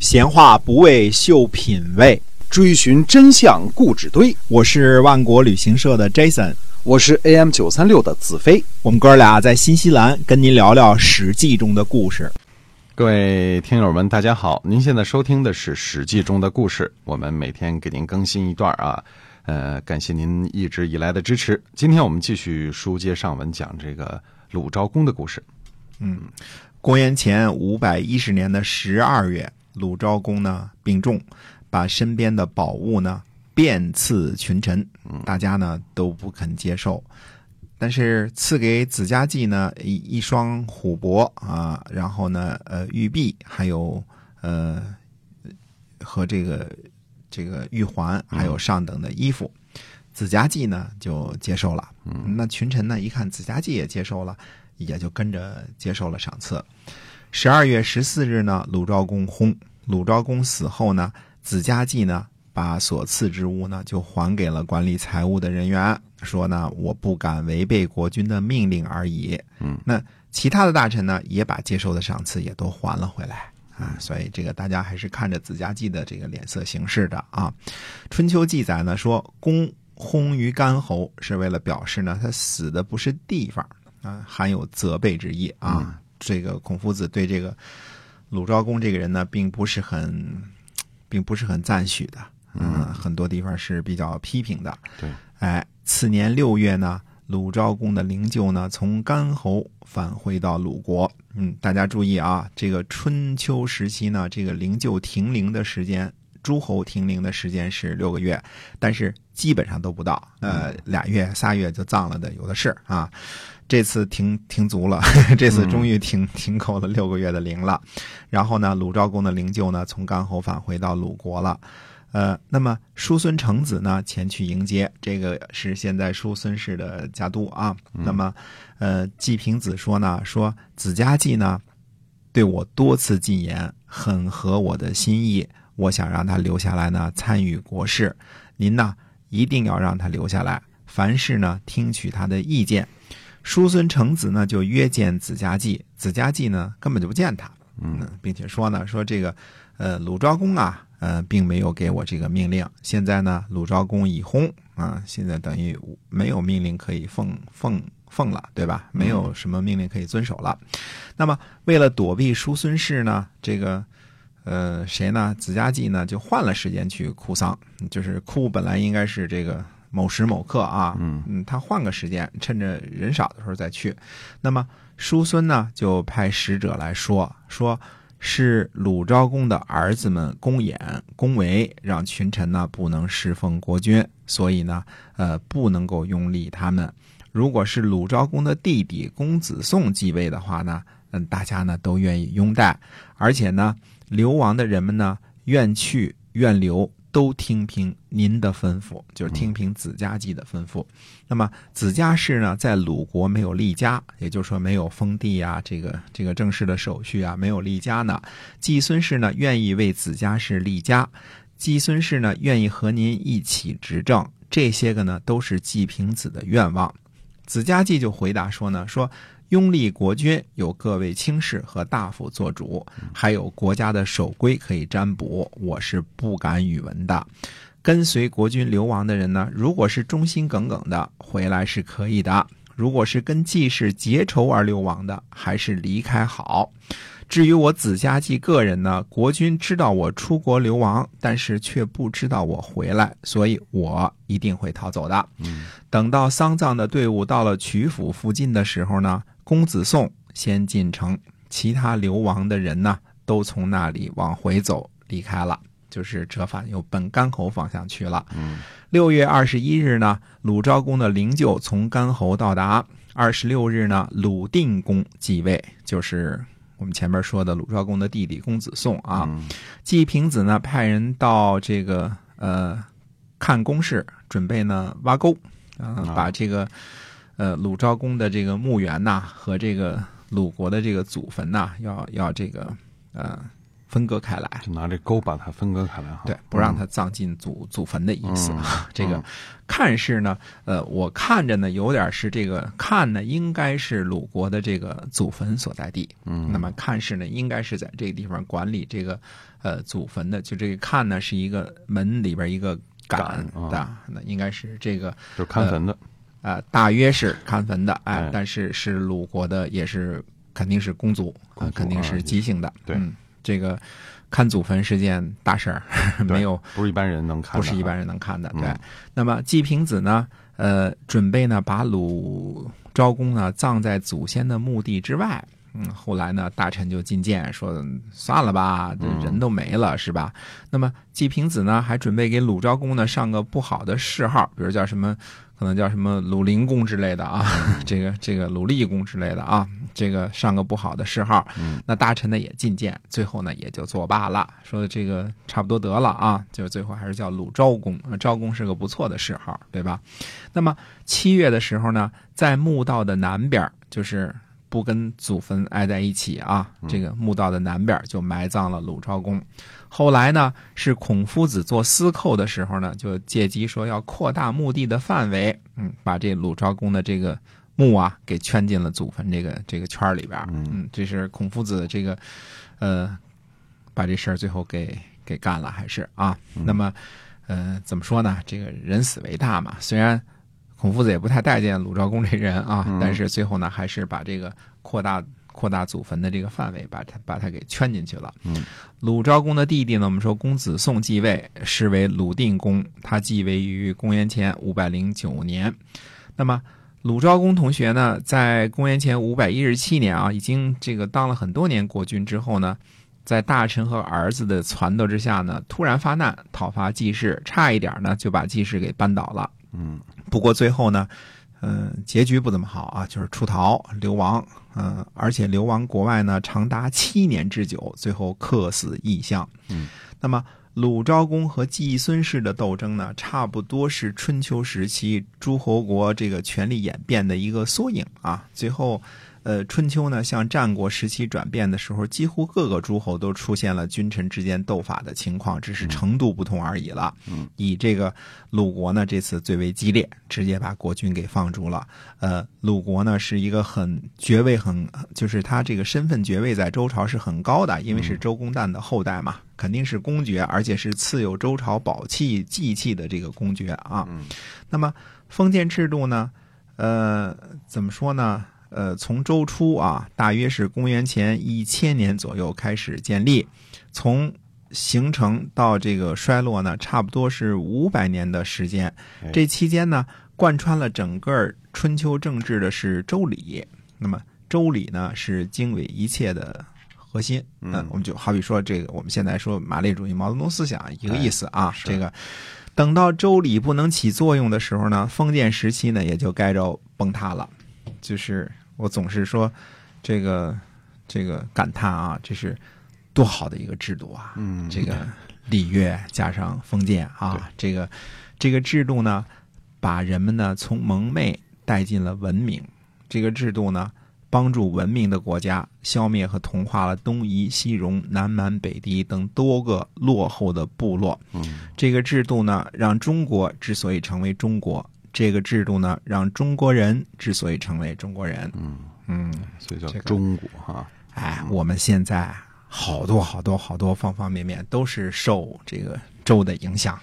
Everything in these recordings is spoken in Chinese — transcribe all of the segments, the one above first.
闲话不为秀品味，追寻真相固纸堆。我是万国旅行社的 Jason，我是 AM 九三六的子飞。我们哥俩在新西兰跟您聊聊《史记》中的故事。各位听友们，大家好！您现在收听的是《史记》中的故事，我们每天给您更新一段啊。呃，感谢您一直以来的支持。今天我们继续书接上文，讲这个鲁昭公的故事。嗯，公元前五百一十年的十二月，鲁昭公呢病重，把身边的宝物呢遍赐群臣，大家呢都不肯接受。但是赐给子家季呢一一双虎帛啊，然后呢呃玉璧，还有呃和这个这个玉环，还有上等的衣服。子家季呢就接受了，那群臣呢一看子家季也接受了，也就跟着接受了赏赐。十二月十四日呢，鲁昭公薨。鲁昭公死后呢，子家季呢把所赐之物呢就还给了管理财务的人员。说呢，我不敢违背国君的命令而已。嗯，那其他的大臣呢，也把接受的赏赐也都还了回来啊。所以这个大家还是看着子家季的这个脸色行事的啊。春秋记载呢说，公薨于干侯，是为了表示呢他死的不是地方啊，含有责备之意啊。这个孔夫子对这个鲁昭公这个人呢，并不是很，并不是很赞许的。嗯，很多地方是比较批评的。对，哎，次年六月呢，鲁昭公的灵柩呢从干侯返回到鲁国。嗯，大家注意啊，这个春秋时期呢，这个灵柩停灵的时间，诸侯停灵的时间是六个月，但是基本上都不到，呃，俩月、仨月就葬了的有的是啊。这次停停足了，这次终于停停够了六个月的灵了。然后呢，鲁昭公的灵柩呢从干侯返回到鲁国了。呃，那么叔孙成子呢前去迎接，这个是现在叔孙氏的家督啊。那么，呃，季平子说呢，说子家季呢对我多次进言，很合我的心意，我想让他留下来呢参与国事。您呢一定要让他留下来，凡事呢听取他的意见。叔孙成子呢就约见子家季，子家季呢根本就不见他，嗯，并且说呢说这个，呃，鲁昭公啊。呃，并没有给我这个命令。现在呢，鲁昭公已薨啊，现在等于没有命令可以奉奉奉了，对吧？没有什么命令可以遵守了。那么，为了躲避叔孙氏呢，这个呃谁呢？子家季呢就换了时间去哭丧，就是哭本来应该是这个某时某刻啊，嗯嗯，他换个时间，趁着人少的时候再去。那么叔孙呢就派使者来说说。是鲁昭公的儿子们公衍、公维，让群臣呢不能侍奉国君，所以呢，呃，不能够拥立他们。如果是鲁昭公的弟弟公子宋继位的话呢，嗯，大家呢都愿意拥戴，而且呢，流亡的人们呢愿去愿留。都听凭您的吩咐，就是听凭子家季的吩咐。那么子家氏呢，在鲁国没有立家，也就是说没有封地啊，这个这个正式的手续啊，没有立家呢。季孙氏呢，愿意为子家氏立家，季孙氏呢，愿意和您一起执政。这些个呢，都是季平子的愿望。子家季就回答说呢，说。拥立国君有各位卿士和大夫做主，还有国家的守规可以占卜，我是不敢与闻的。跟随国君流亡的人呢，如果是忠心耿耿的，回来是可以的；如果是跟季氏结仇而流亡的，还是离开好。至于我子家季个人呢，国君知道我出国流亡，但是却不知道我回来，所以我一定会逃走的。等到丧葬的队伍到了曲阜附近的时候呢。公子宋先进城，其他流亡的人呢，都从那里往回走离开了，就是折返又奔干侯方向去了。六月二十一日呢，鲁昭公的灵柩从干侯到达。二十六日呢，鲁定公继位，就是我们前面说的鲁昭公的弟弟公子宋啊。季平子呢，派人到这个呃看工事，准备呢挖沟啊，把这个。呃，鲁昭公的这个墓园呐，和这个鲁国的这个祖坟呐，要要这个呃分割开来。就拿这沟把它分割开来哈。对，不让它葬进祖祖坟的意思。嗯 这个嗯看是呢，呃，我看着呢有点是这个看呢，应该是鲁国的这个祖坟所在地。嗯，那么看是呢，应该是在这个地方管理这个呃祖坟的。就这个看呢，是一个门里边一个杆的，那应该是这个就是看坟的。呃，大约是看坟的，哎，哎但是是鲁国的，也是肯定是公族，公族呃肯定是姬姓的。对嗯，这个看祖坟是件大事儿，没有不是一般人能看的，不是一般人能看的。嗯对，那么季平子呢，呃，准备呢把鲁昭公呢葬在祖先的墓地之外。嗯，后来呢，大臣就进谏说，算了吧，这嗯人都没了，是吧？那么季平子呢，还准备给鲁昭公呢上个不好的谥号，比如叫什么，可能叫什么鲁灵公之类的啊，这个这个鲁厉公之类的啊，这个上个不好的谥号。嗯那大臣呢也进谏，最后呢也就作罢了，说这个差不多得了啊，就最后还是叫鲁昭公。呃昭公是个不错的谥号，对吧？那么七月的时候呢，在墓道的南边，就是不跟祖坟挨在一起啊，这个墓道的南边就埋葬了鲁昭公。后来呢，是孔夫子做司寇的时候呢，就借机说要扩大墓地的范围，嗯，把这鲁昭公的这个墓啊给圈进了祖坟这个这个圈里边。嗯嗯，这是孔夫子这个呃，把这事儿最后给给干了，还是啊？那么呃，怎么说呢？这个人死为大嘛，虽然。孔夫子也不太待见鲁昭公这人啊，嗯但是最后呢，还是把这个扩大扩大祖坟的这个范围，把他把他给圈进去了。嗯，鲁昭公的弟弟呢，我们说公子宋继位，是为鲁定公，他继位于公元前五百零九年。那么鲁昭公同学呢，在公元前五百一十七年啊，已经这个当了很多年国君之后呢，在大臣和儿子的撺掇之下呢，突然发难，讨伐季氏，差一点呢就把季氏给扳倒了。嗯不过最后呢，嗯、结局不怎么好啊，就是出逃流亡，嗯、而且流亡国外呢长达七年之久，最后客死异乡。嗯，那么鲁昭公和季孙氏的斗争呢，差不多是春秋时期诸侯国这个权力演变的一个缩影啊。最后，呃，春秋呢向战国时期转变的时候，几乎各个诸侯都出现了君臣之间斗法的情况，只是程度不同而已了。嗯，以这个鲁国呢，这次最为激烈，直接把国君给放逐了。呃，鲁国呢是一个很爵位很，就是他这个身份爵位在周朝是很高的，因为是周公旦的后代嘛，肯定是公爵，而且是赐有周朝宝器祭器的这个公爵啊。嗯那么封建制度呢，呃，怎么说呢？呃，从周初啊，大约是公元前一千年左右开始建立，从形成到这个衰落呢，差不多是五百年的时间哎。这期间呢，贯穿了整个春秋政治的是周礼。那么周礼呢，是经纬一切的核心。嗯我们就好比说这个，我们现在说马列主义、毛泽东思想一个意思啊。是这个等到周礼不能起作用的时候呢，封建时期呢也就该着崩塌了。就是我总是说，这个这个感叹啊，这是多好的一个制度啊！嗯，这个礼乐加上封建啊，这个这个制度呢，把人们呢从蒙昧带进了文明。这个制度呢，帮助文明的国家消灭和同化了东夷、西戎、南蛮、北狄等多个落后的部落。嗯这个制度呢，让中国之所以成为中国；这个制度呢，让中国人之所以成为中国人。嗯，嗯，所以叫中国哈。哎，我们现在好多好多好多方方面面都是受这个周的影响，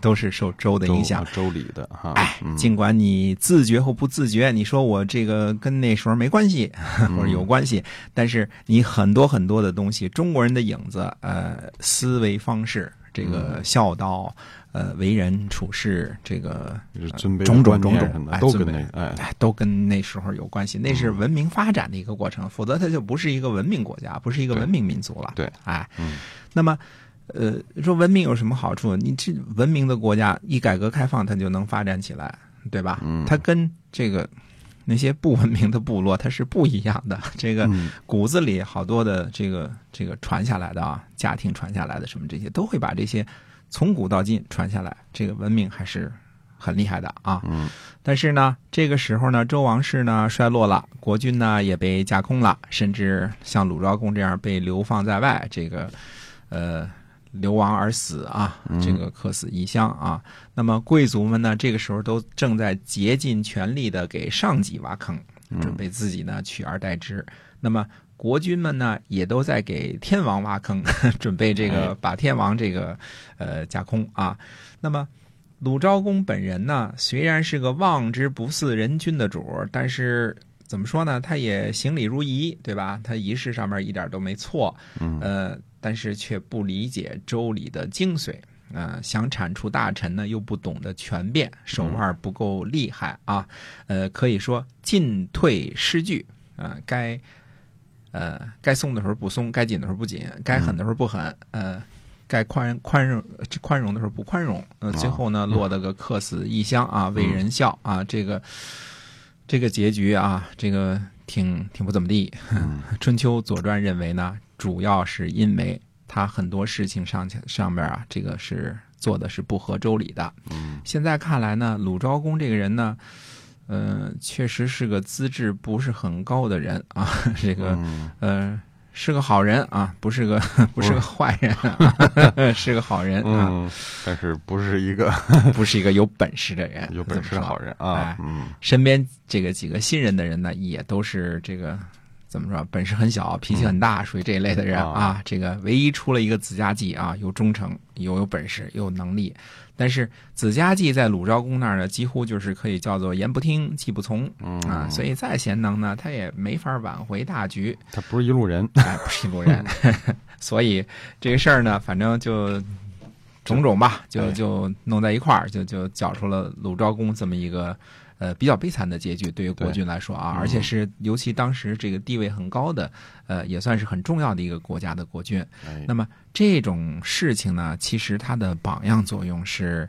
都是受周的影响。周周礼的哈。哎，嗯尽管你自觉或不自觉，你说我这个跟那时候没关系，或者有关系，但是你很多很多的东西，中国人的影子，呃，思维方式，这个孝道，呃，为人处事，这个种种种种都跟那哎哎，都跟那时候有关系，那是文明发展的一个过程，否则它就不是一个文明国家，不是一个文明民族了。对，哎，嗯那么，呃，说文明有什么好处？你这文明的国家一改革开放，它就能发展起来，对吧？嗯它跟这个那些不文明的部落它是不一样的。这个嗯骨子里好多的这个这个传下来的啊，家庭传下来的什么这些，都会把这些从古到今传下来。这个文明还是很厉害的啊。嗯但是呢，这个时候呢，周王室呢衰落了，国君呢也被架空了，甚至像鲁昭公这样被流放在外，这个呃流亡而死啊，这个客死异乡啊。那么贵族们呢，这个时候都正在竭尽全力的给上级挖坑，准备自己呢取而代之。那么国君们呢，也都在给天王挖坑，准备这个把天王这个呃架空啊。那么鲁昭公本人呢，虽然是个望之不似人君的主，但是怎么说呢？他也行礼如仪，对吧？他仪式上面一点都没错，呃，但是却不理解周礼的精髓。呃，想铲除大臣呢，又不懂得权变，手腕不够厉害啊。呃，可以说进退失据啊，该呃该松的时候不松，该紧的时候不紧，该狠的时候不狠，呃。该宽宽容宽容的时候不宽容，呃，最后呢落得个客死异乡啊，为人笑啊，这个这个结局啊，这个挺挺不怎么地。春秋左传认为呢，主要是因为他很多事情上上面啊，这个是做的是不合周礼的。现在看来呢，鲁昭公这个人呢，呃，确实是个资质不是很高的人啊，这个呃。是个好人啊，不是个 不是个坏人，是个好人啊，但是不是一个不是一个有本事的人，有本事的好人啊。嗯，身边这个几个信任的人呢，也都是这个怎么说，本事很小，脾气很大，属于这一类的人啊。这个唯一出了一个子家季啊，又忠诚，又有本事，又有能力。但是子家季在鲁昭公那儿呢，几乎就是可以叫做言不听，计不从啊，所以再贤能呢，他也没法挽回大局。他不是一路人，哎，不是一路人，所以这个事儿呢，反正就种种吧，就就弄在一块儿，就就搅出了鲁昭公这么一个。呃，比较悲惨的结局对于国君来说啊，而且是尤其当时这个地位很高的，呃，也算是很重要的一个国家的国君。那么这种事情呢，其实它的榜样作用是，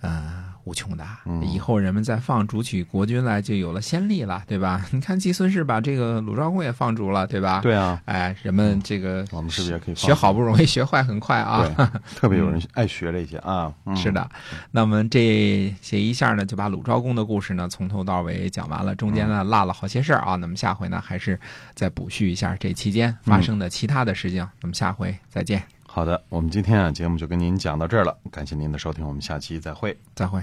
呃。无穷大，以后人们再放逐取国君来，就有了先例了，对吧？你看季孙氏把这个鲁昭公也放逐了，对吧？对啊，哎，人们这个我们是不是也可以学好不容易学坏很快啊？特别有人爱学这些啊。是的，那我们这写一下呢，就把鲁昭公的故事呢从头到尾讲完了，中间呢落了好些事儿啊。那么下回呢，还是再补叙一下这期间发生的其他的事情。那么下回再见。好的，我们今天啊节目就跟您讲到这儿了，感谢您的收听，我们下期再会，再会。